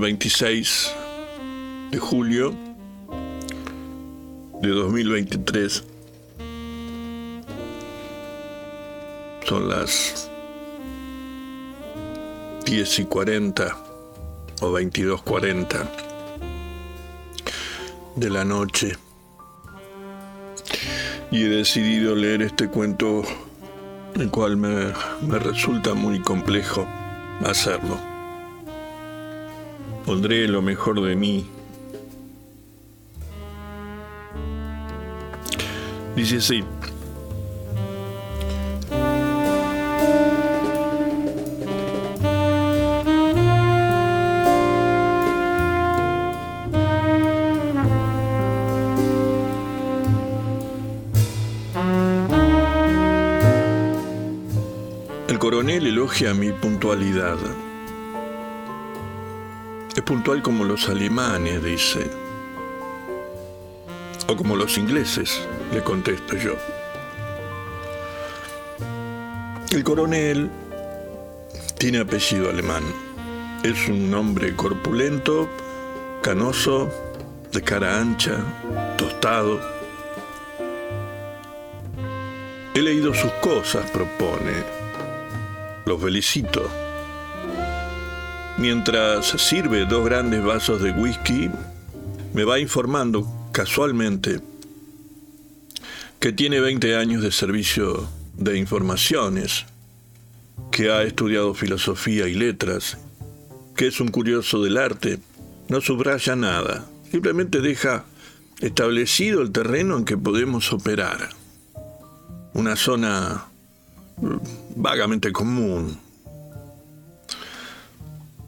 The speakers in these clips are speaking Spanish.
26 de julio de 2023. Son las 10 y 40 o 22.40 de la noche. Y he decidido leer este cuento, el cual me, me resulta muy complejo hacerlo. Pondré lo mejor de mí. Dice así. El coronel elogia mi puntualidad. Es puntual como los alemanes, dice. O como los ingleses, le contesto yo. El coronel tiene apellido alemán. Es un hombre corpulento, canoso, de cara ancha, tostado. He leído sus cosas, propone. Los felicito. Mientras sirve dos grandes vasos de whisky, me va informando casualmente que tiene 20 años de servicio de informaciones, que ha estudiado filosofía y letras, que es un curioso del arte, no subraya nada, simplemente deja establecido el terreno en que podemos operar. Una zona vagamente común.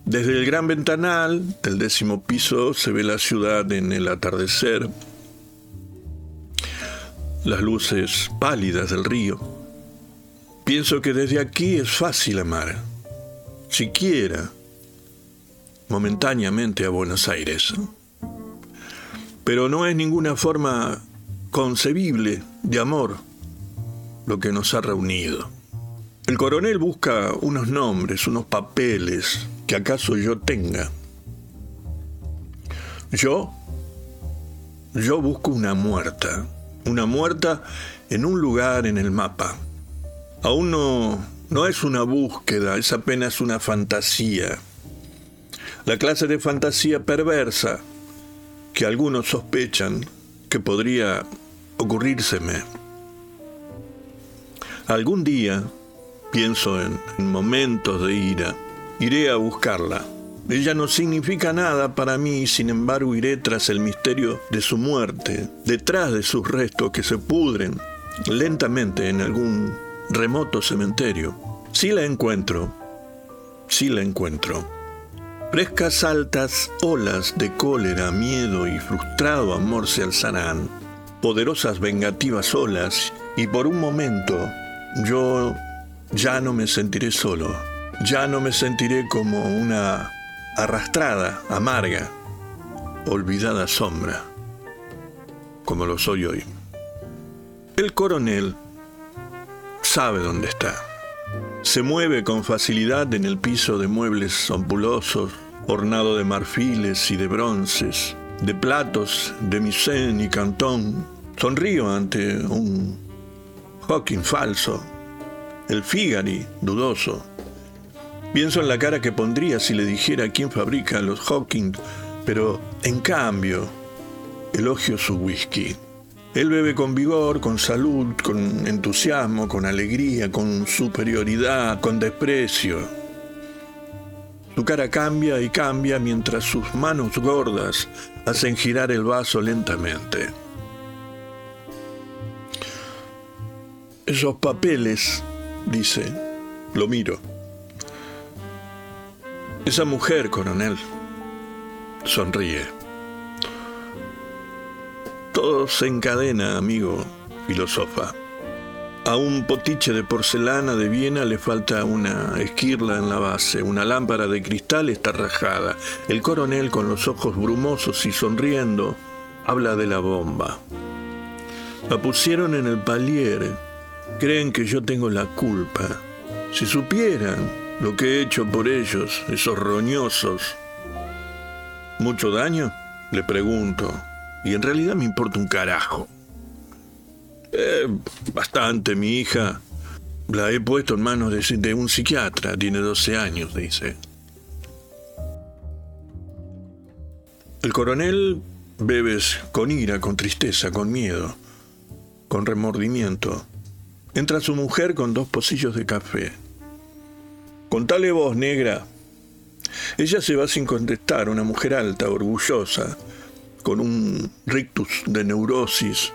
Desde el gran ventanal del décimo piso se ve la ciudad en el atardecer, las luces pálidas del río. Pienso que desde aquí es fácil amar, siquiera momentáneamente a Buenos Aires. Pero no es ninguna forma concebible de amor lo que nos ha reunido. El coronel busca unos nombres, unos papeles que acaso yo tenga. Yo, yo busco una muerta, una muerta en un lugar en el mapa. Aún no, no es una búsqueda, es apenas una fantasía. La clase de fantasía perversa que algunos sospechan que podría ocurrírseme. Algún día, pienso en, en, momentos de ira, iré a buscarla. Ella no significa nada para mí, sin embargo iré tras el misterio de su muerte, detrás de sus restos que se pudren lentamente en algún remoto cementerio. Si la encuentro, si la encuentro. Frescas altas olas de cólera, miedo y frustrado amor se alzarán, poderosas vengativas olas, y por un momento yo ya no me sentiré solo, ya no me sentiré como una arrastrada, amarga, olvidada sombra, como lo soy hoy. El coronel sabe dónde está. Se mueve con facilidad en el piso de muebles ampulosos, ornado de marfiles y de bronces, de platos de misén y cantón. Sonrío ante un Hawking falso, el Figari dudoso. Pienso en la cara que pondría si le dijera quién fabrica los Hawking, pero en cambio elogio su whisky. Él bebe con vigor, con salud, con entusiasmo, con alegría, con superioridad, con desprecio. Su cara cambia y cambia mientras sus manos gordas hacen girar el vaso lentamente. Esos papeles, dice, lo miro. Esa mujer, coronel, sonríe. Todo se encadena, amigo, filosofa. A un potiche de porcelana de Viena le falta una esquirla en la base, una lámpara de cristal está rajada. El coronel, con los ojos brumosos y sonriendo, habla de la bomba. La pusieron en el palier. Creen que yo tengo la culpa. Si supieran lo que he hecho por ellos, esos roñosos. ¿Mucho daño? Le pregunto. Y en realidad me importa un carajo. Eh, bastante, mi hija. La he puesto en manos de, de un psiquiatra. Tiene 12 años, dice. El coronel bebes con ira, con tristeza, con miedo, con remordimiento. Entra su mujer con dos pocillos de café. Contale vos, negra. Ella se va sin contestar, una mujer alta, orgullosa, con un rictus de neurosis,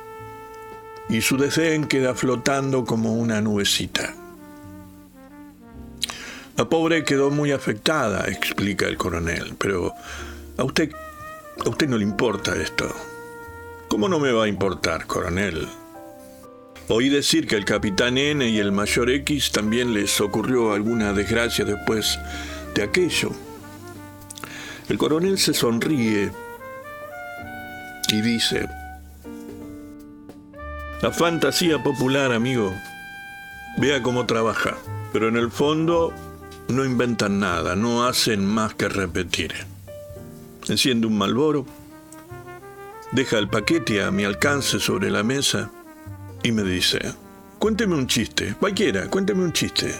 y su desdén queda flotando como una nubecita. La pobre quedó muy afectada, explica el coronel, pero a usted a usted no le importa esto. ¿Cómo no me va a importar, coronel? Oí decir que el capitán N y el mayor X también les ocurrió alguna desgracia después de aquello. El coronel se sonríe y dice, la fantasía popular, amigo, vea cómo trabaja, pero en el fondo no inventan nada, no hacen más que repetir. Enciende un malboro, deja el paquete a mi alcance sobre la mesa y me dice, cuénteme un chiste, cualquiera, cuénteme un chiste.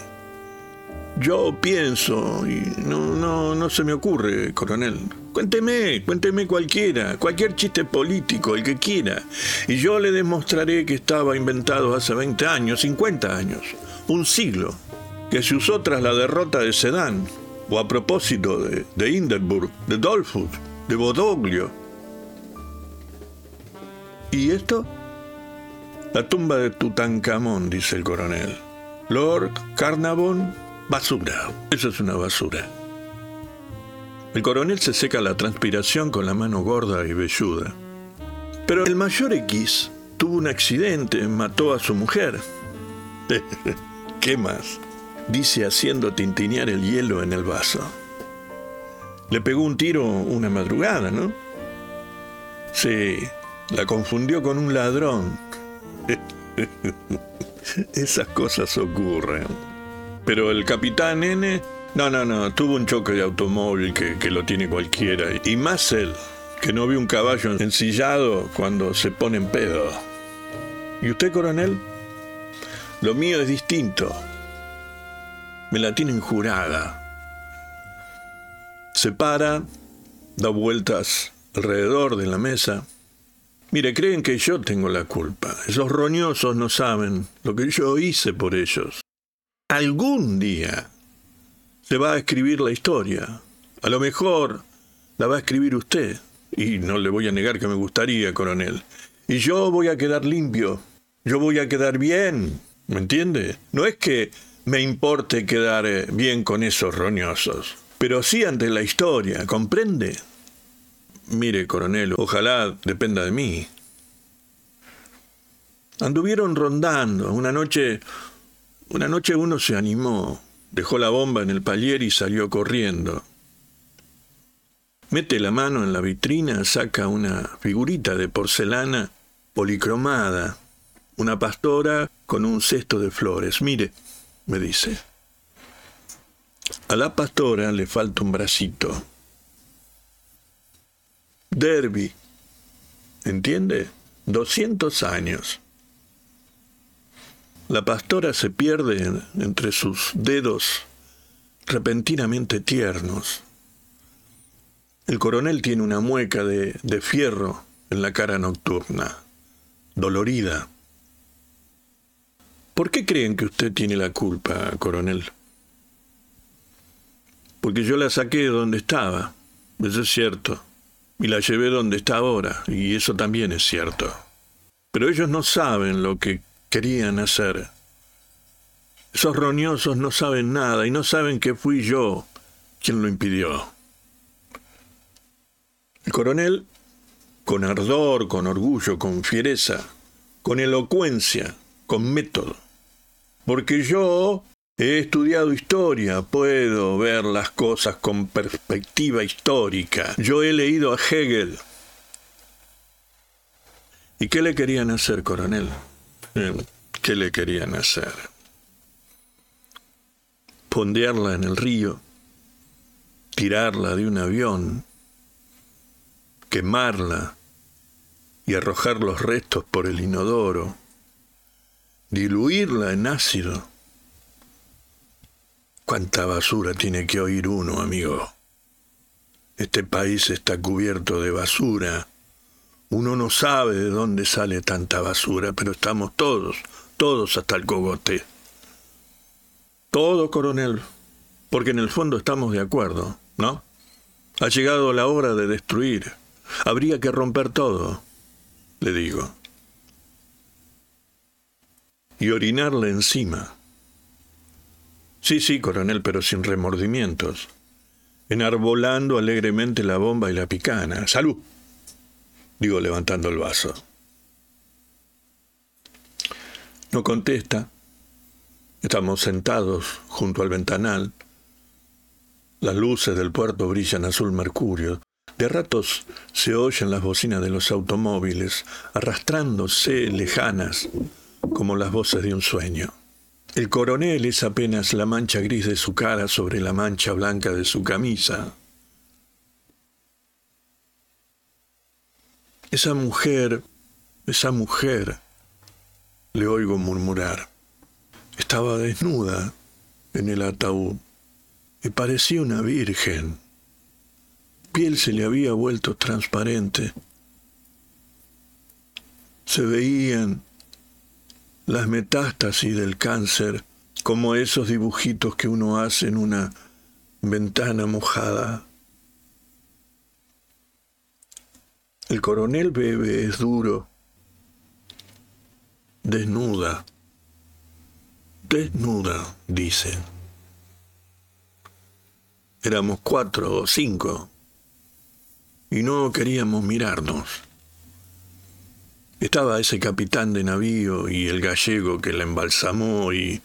Yo pienso y no, no, no se me ocurre, coronel. Cuénteme, cuénteme cualquiera, cualquier chiste político, el que quiera. Y yo le demostraré que estaba inventado hace 20 años, 50 años, un siglo, que se usó tras la derrota de Sedán, o a propósito de, de Hindenburg, de Dollfuss, de Bodoglio. ¿Y esto? La tumba de Tutankamón, dice el coronel. Lord Carnavon, basura. Eso es una basura. El coronel se seca la transpiración con la mano gorda y velluda. Pero el mayor X tuvo un accidente, mató a su mujer. ¿Qué más? dice haciendo tintinear el hielo en el vaso. Le pegó un tiro una madrugada, ¿no? Sí, la confundió con un ladrón. Esas cosas ocurren. Pero el capitán N, no, no, no, tuvo un choque de automóvil que, lo tiene cualquiera. Y más él, que no vio un caballo ensillado cuando se pone en pedo. ¿Y usted, coronel? Lo mío es distinto. Me la tienen jurada. Se para, da vueltas alrededor de la mesa. Mire, creen que yo tengo la culpa. Esos roñosos no saben lo que yo hice por ellos. Algún día se va a escribir la historia. A lo mejor la va a escribir usted. Y no le voy a negar que me gustaría, coronel. Y yo voy a quedar limpio. Yo voy a quedar bien. ¿Me entiende? No es que me importe quedar eh, bien con esos roñosos, pero sí ante la historia, ¿comprende? Mire, coronel, ojalá dependa de mí. Anduvieron rondando. Una noche, una noche uno se animó, dejó la bomba en el palier y salió corriendo. Mete la mano en la vitrina, saca una figurita de porcelana policromada, una pastora con un cesto de flores. Mire, me dice. A la pastora le falta un bracito. Derby. ¿Entiende? 200 años. La pastora se pierde entre sus dedos repentinamente tiernos. El coronel tiene una mueca de, de fierro en la cara nocturna, dolorida. ¿Por qué creen que usted tiene la culpa, coronel? Porque yo la saqué de donde estaba, eso es cierto, y la llevé donde está ahora, y eso también es cierto. Pero ellos no saben lo que querían hacer. Esos roñosos no saben nada y no saben que fui yo quien lo impidió. El coronel, con ardor, con orgullo, con fiereza, con elocuencia, con método, porque yo he estudiado historia, puedo ver las cosas con perspectiva histórica. Yo he leído a Hegel. ¿Y qué le querían hacer, coronel? Eh, ¿Qué le querían hacer? Pondearla en el río, tirarla de un avión, quemarla y arrojar los restos por el inodoro, diluirla en ácido. ¿Cuánta basura tiene que oír uno, amigo? Este país está cubierto de basura. Uno no sabe de dónde sale tanta basura, pero estamos todos, todos hasta el cogote. Todo, coronel, porque en el fondo estamos de acuerdo, ¿no? Ha llegado la hora de destruir. Habría que romper todo, le digo. Y orinarle encima. Sí, sí, coronel, pero sin remordimientos. Enarbolando alegremente la bomba y la picana. ¡Salud! Digo levantando el vaso. No contesta. Estamos sentados junto al ventanal. Las luces del puerto brillan azul mercurio. De ratos se oyen las bocinas de los automóviles, arrastrándose lejanas como las voces de un sueño. El coronel es apenas la mancha gris de su cara sobre la mancha blanca de su camisa. Esa mujer, esa mujer, le oigo murmurar. Estaba desnuda en el ataúd y parecía una virgen. Piel se le había vuelto transparente. Se veían las metástasis del cáncer como esos dibujitos que uno hace en una ventana mojada. El coronel bebe es duro, desnuda, desnuda, dice. Éramos cuatro o cinco y no queríamos mirarnos. Estaba ese capitán de navío y el gallego que la embalsamó y,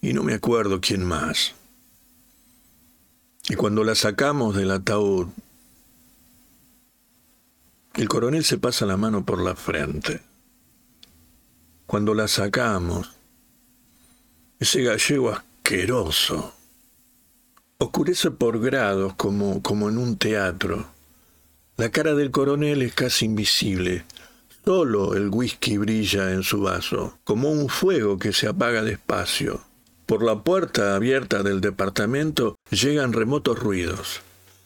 y no me acuerdo quién más. Y cuando la sacamos del ataúd, el coronel se pasa la mano por la frente. Cuando la sacamos, ese gallego asqueroso oscurece por grados como, como en un teatro. La cara del coronel es casi invisible. Solo el whisky brilla en su vaso, como un fuego que se apaga despacio. Por la puerta abierta del departamento llegan remotos ruidos.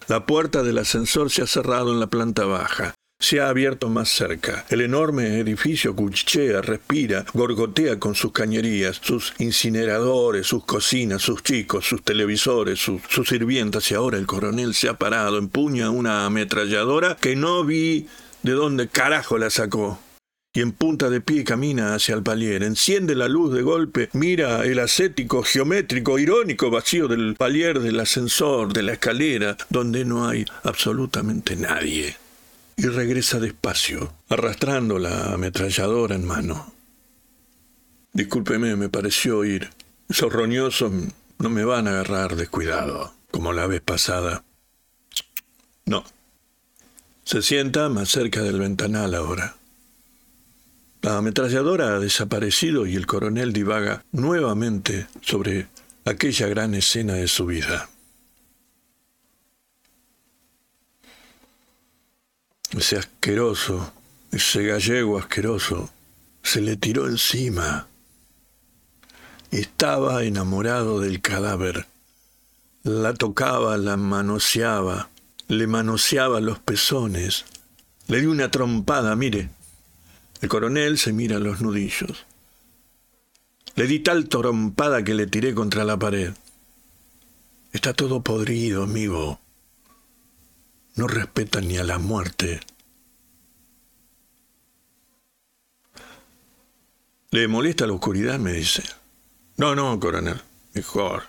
La puerta del ascensor se ha cerrado en la planta baja se ha abierto más cerca. El enorme edificio cuchichea, respira, gorgotea con sus cañerías, sus incineradores, sus cocinas, sus chicos, sus televisores, sus, sus sirvientas. Y ahora el coronel se ha parado, empuña una ametralladora que no vi de dónde carajo la sacó y en punta de pie camina hacia el palier. Enciende la luz de golpe, mira el ascético, geométrico, irónico vacío del palier, del ascensor, de la escalera, donde no hay absolutamente nadie y regresa despacio, arrastrando la ametralladora en mano. Discúlpeme, me pareció oír. Esos roñosos no me van a agarrar descuidado, como la vez pasada. No. Se sienta más cerca del ventanal ahora. La ametralladora ha desaparecido y el coronel divaga nuevamente sobre aquella gran escena de su vida. ese asqueroso, ese gallego asqueroso, se le tiró encima. Estaba enamorado del cadáver. La tocaba, la manoseaba, le manoseaba los pezones. Le dio una trompada, mire. El coronel se mira los nudillos. Le di tal trompada que le tiré contra la pared. Está todo podrido, amigo no respetan ni a la muerte. ¿Le molesta la oscuridad? me dice. No, no, coronel. Mejor.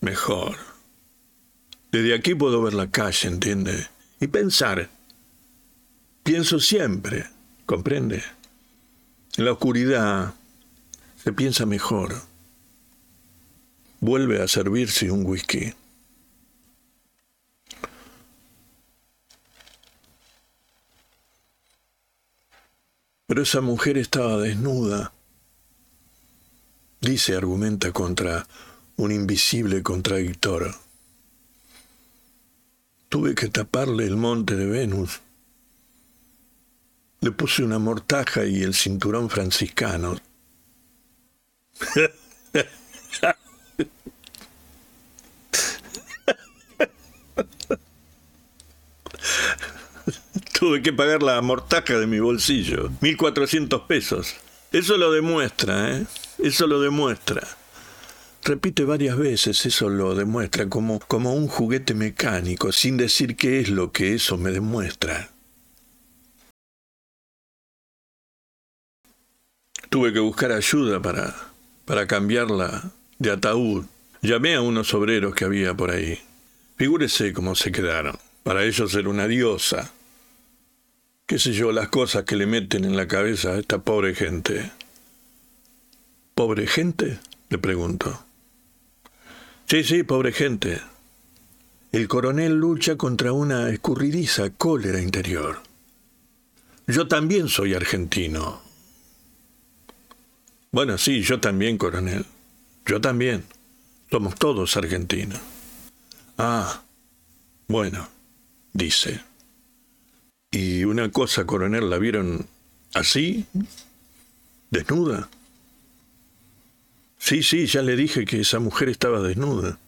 Mejor. Desde aquí puedo ver la calle, ¿entiende? Y pensar. Pienso siempre, ¿comprende? En la oscuridad se piensa mejor. Vuelve a servirse un whisky. Pero esa mujer estaba desnuda. Dice, argumenta contra un invisible contradictor. Tuve que taparle el monte de Venus Le puse una mortaja y el cinturón franciscano. Tuve que pagar la mortaja de mi bolsillo. 1.400 pesos. Eso lo demuestra, ¿eh? Eso lo demuestra. Repite varias veces, eso lo demuestra como, como un juguete mecánico, sin decir qué es lo que eso me demuestra. Tuve que buscar ayuda para, para cambiarla de ataúd. Llamé a unos obreros que había por ahí. Figúrese cómo se quedaron. Para ellos era una diosa. Qué sé yo, las cosas que le meten en la cabeza a esta pobre gente. ¿Pobre gente? le pregunto. Sí, sí, pobre gente. El coronel lucha contra una escurridiza cólera interior. Yo también soy argentino. Bueno, sí, yo también, coronel. Yo también. Somos todos argentinos. Ah, bueno, dice. Y una cosa, coronel, ¿la vieron así? ¿Desnuda? Sí, sí, ya le dije que esa mujer estaba desnuda.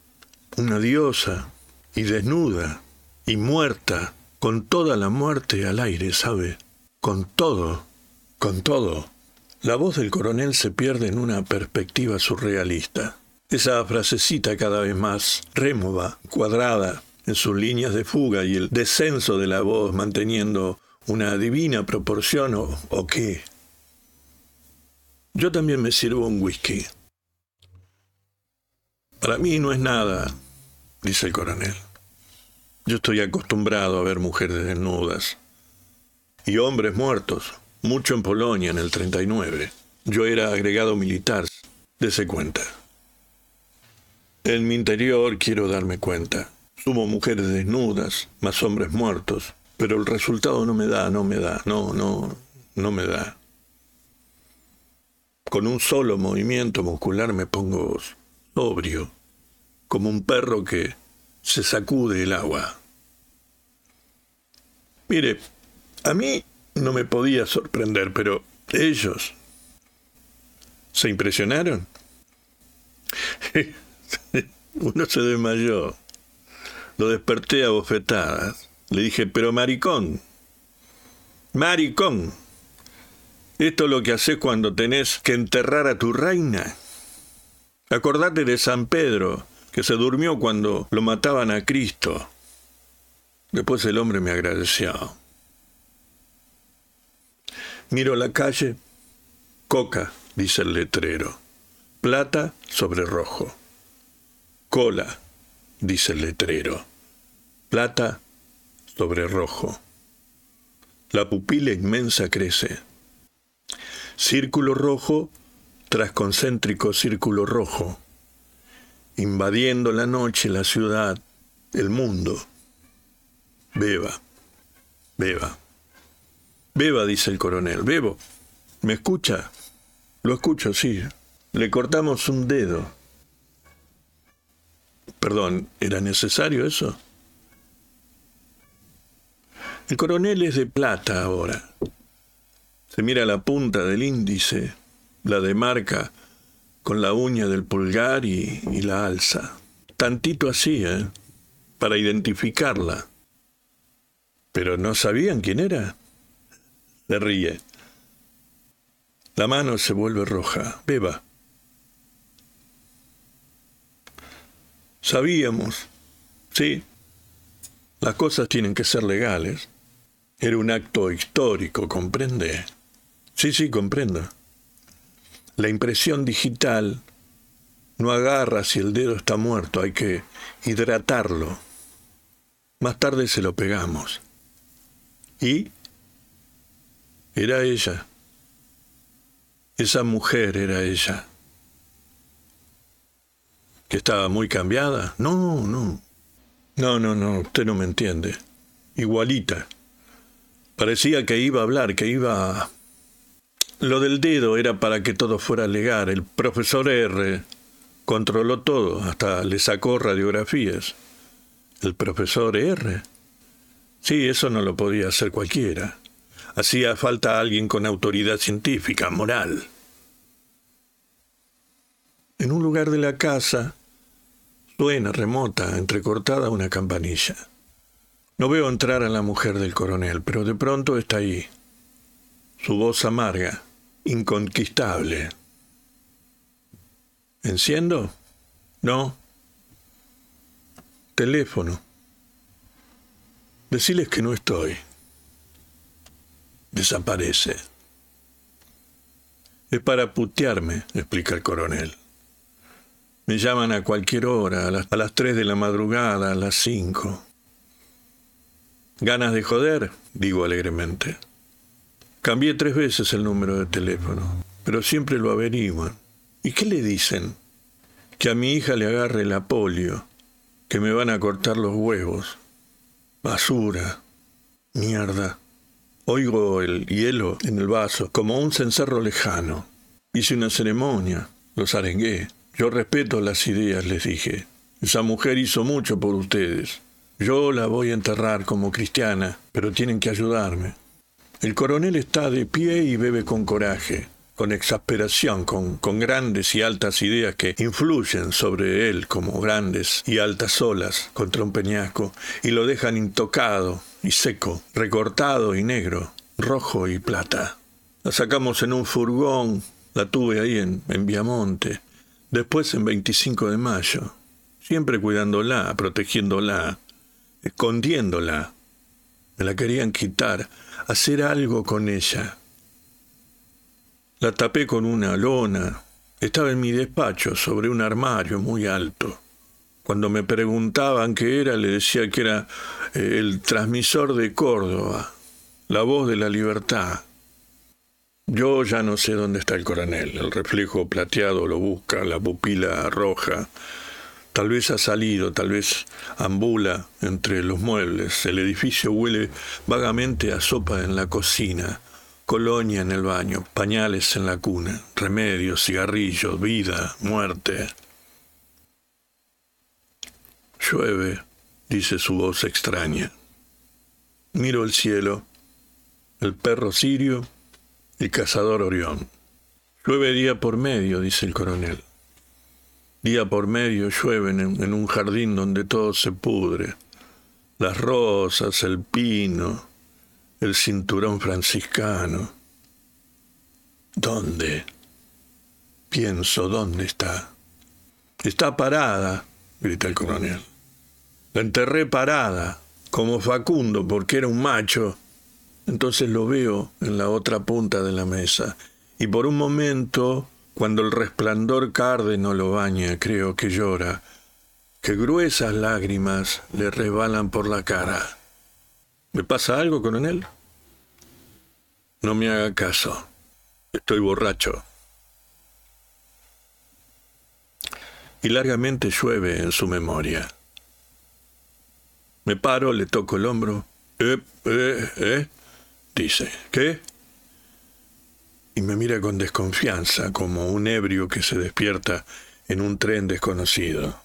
Una diosa, y desnuda, y muerta, con toda la muerte al aire, ¿sabe? Con todo, con todo. La voz del coronel se pierde en una perspectiva surrealista. Esa frasecita cada vez más rémova, cuadrada, en sus líneas de fuga y el descenso de la voz manteniendo una divina proporción o, o qué. Yo también me sirvo un whisky. Para mí no es nada, dice el coronel. Yo estoy acostumbrado a ver mujeres desnudas y hombres muertos, mucho en Polonia en el 39. Yo era agregado militar, dese cuenta. En mi interior quiero darme cuenta. Sumo mujeres desnudas, más hombres muertos, pero el resultado no me da, no me da, no, no, no me da. Con un solo movimiento muscular me pongo sobrio, como un perro que se sacude el agua. Mire, a mí no me podía sorprender, pero ellos se impresionaron. Uno se desmayó. Lo desperté a bofetadas. Le dije, pero maricón, maricón, esto es lo que haces cuando tenés que enterrar a tu reina. Acordate de San Pedro, que se durmió cuando lo mataban a Cristo. Después el hombre me agradeció. Miro la calle, coca, dice el letrero, plata sobre rojo. Cola, dice el letrero, plata sobre rojo. La pupila inmensa crece. Círculo rojo tras concéntrico círculo rojo, invadiendo la noche, la ciudad, el mundo. Beba, beba. Beba, dice el coronel. Bebo. ¿Me escucha? Lo escucho, sí. Le cortamos un dedo. Perdón, ¿era necesario eso? El coronel es de plata ahora. Se mira la punta del índice la demarca con la uña del pulgar y, la alza. Tantito así, ¿eh? Para identificarla. Pero no sabían quién era. Se ríe. La mano se vuelve roja. Beba. Sabíamos. Sí. Las cosas tienen que ser legales. Era un acto histórico, ¿comprende? Sí, sí, comprendo. La impresión digital no agarra si el dedo está muerto, hay que hidratarlo. Más tarde se lo pegamos. ¿Y? Era ella. Esa mujer era ella. ¿Que estaba muy cambiada? No, no. No, no, no, usted no me entiende. Igualita. Parecía que iba a hablar, que iba lo del dedo era para que todo fuera legal. El profesor R controló todo, hasta le sacó radiografías. ¿El profesor R? Sí, eso no lo podía hacer cualquiera. Hacía falta alguien con autoridad científica, moral. En un lugar de la casa suena remota, entrecortada una campanilla. No veo entrar a la mujer del coronel, pero de pronto está ahí. Su voz amarga, inconquistable. ¿Enciendo? No. Teléfono. Deciles que no estoy. Desaparece. Es para putearme, explica el coronel. Me llaman a cualquier hora, a las, a las 3 de la madrugada, a las 5. ¿Ganas de joder? digo alegremente. Cambié tres veces el número de teléfono, pero siempre lo averiguan. ¿Y qué le dicen? Que a mi hija le agarre la polio, que me van a cortar los huevos. Basura. Mierda. Oigo el hielo en el vaso, como un cencerro lejano. Hice una ceremonia, los arengué. Yo respeto las ideas, les dije. Esa mujer hizo mucho por ustedes. Yo la voy a enterrar como cristiana, pero tienen que ayudarme. El coronel está de pie y bebe con coraje con exasperación, con, con grandes y altas ideas que influyen sobre él como grandes y altas olas contra un peñasco y lo dejan intocado y seco, recortado y negro, rojo y plata. La sacamos en un furgón, la tuve ahí en, en Viamonte, después en 25 de mayo, siempre cuidándola, protegiéndola, escondiéndola. Me la querían quitar, hacer algo con ella. La tapé con una lona. Estaba en mi despacho, sobre un armario muy alto. Cuando me preguntaban qué era, le decía que era eh, el transmisor de Córdoba, la voz de la libertad. Yo ya no sé dónde está el coronel. El reflejo plateado lo busca, la pupila roja. Tal vez ha salido, tal vez ambula entre los muebles. El edificio huele vagamente a sopa en la cocina colonia en el baño, pañales en la cuna, remedios, cigarrillos, vida, muerte. Llueve, dice su voz extraña. Miro el cielo, el perro sirio, el cazador Orión. Llueve día por medio, dice el coronel. Día por medio llueven en, en un jardín donde todo se pudre. Las rosas, el pino, el cinturón franciscano. ¿Dónde? Pienso, ¿dónde está? Está parada, grita el coronel. La enterré parada, como Facundo, porque era un macho. Entonces lo veo en la otra punta de la mesa, y por un momento, cuando el resplandor cárdeno lo baña, creo que llora, que gruesas lágrimas le resbalan por la cara. ¿Me pasa algo, coronel? No me haga caso. Estoy borracho. Y largamente llueve en su memoria. Me paro, le toco el hombro. Eh, eh, eh, dice. ¿Qué? Y me mira con desconfianza, como un ebrio que se despierta en un tren desconocido.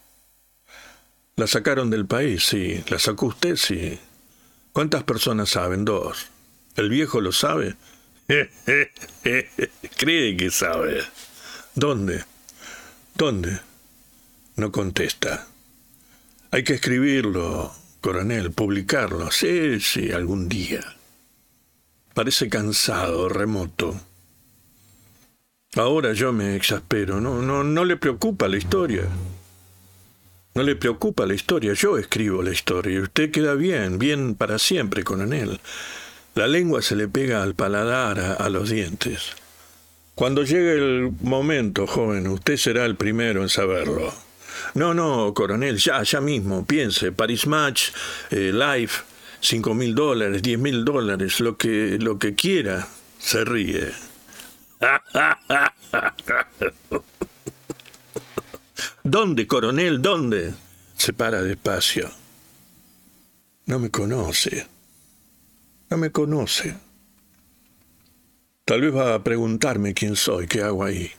La sacaron del país, sí. ¿La sacó usted? Sí. ¿Cuántas personas saben? Dos. ¿El viejo lo sabe? Cree que sabe. ¿Dónde? ¿Dónde? No contesta. Hay que escribirlo, coronel, publicarlo. Sí, sí, algún día. Parece cansado, remoto. Ahora yo me exaspero. No, no, no le preocupa la historia. No le preocupa la historia, yo escribo la historia y usted queda bien, bien para siempre, coronel. La lengua se le pega al paladar, a, los dientes. Cuando llegue el momento, joven, usted será el primero en saberlo. No, no, coronel, ya, ya mismo, piense, Paris Match, eh, Life, cinco mil dólares, diez mil dólares, lo que, lo que quiera, se ríe. ¿Dónde, coronel? ¿Dónde? Se para despacio. No me conoce. No me conoce. Tal vez va a preguntarme quién soy, qué hago ahí.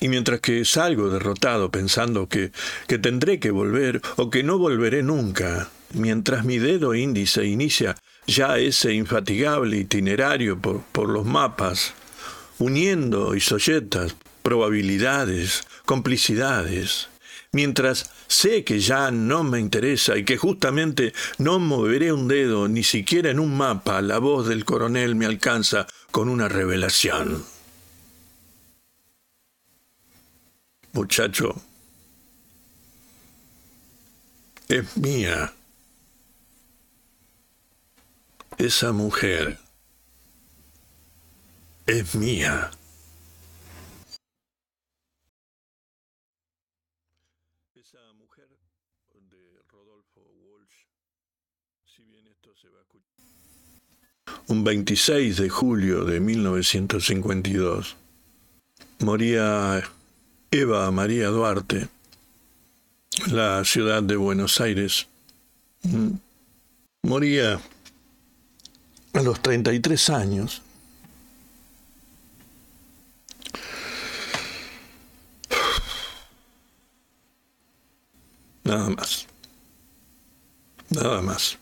Y mientras que salgo derrotado pensando que, que tendré que volver o que no volveré nunca, mientras mi dedo índice inicia ya ese infatigable itinerario por, por los mapas, uniendo isolletas, probabilidades, complicidades, mientras sé que ya no me interesa y que justamente no moveré un dedo, ni siquiera en un mapa, la voz del coronel me alcanza con una revelación. Muchacho, es mía. Esa mujer es mía. Esa mujer de Rodolfo Walsh, si bien esto se va a escuchar. Un 26 de julio de 1952 moría Eva María Duarte, la ciudad de Buenos Aires. Mm. Moría a los 33 años. Nada más. Nada más.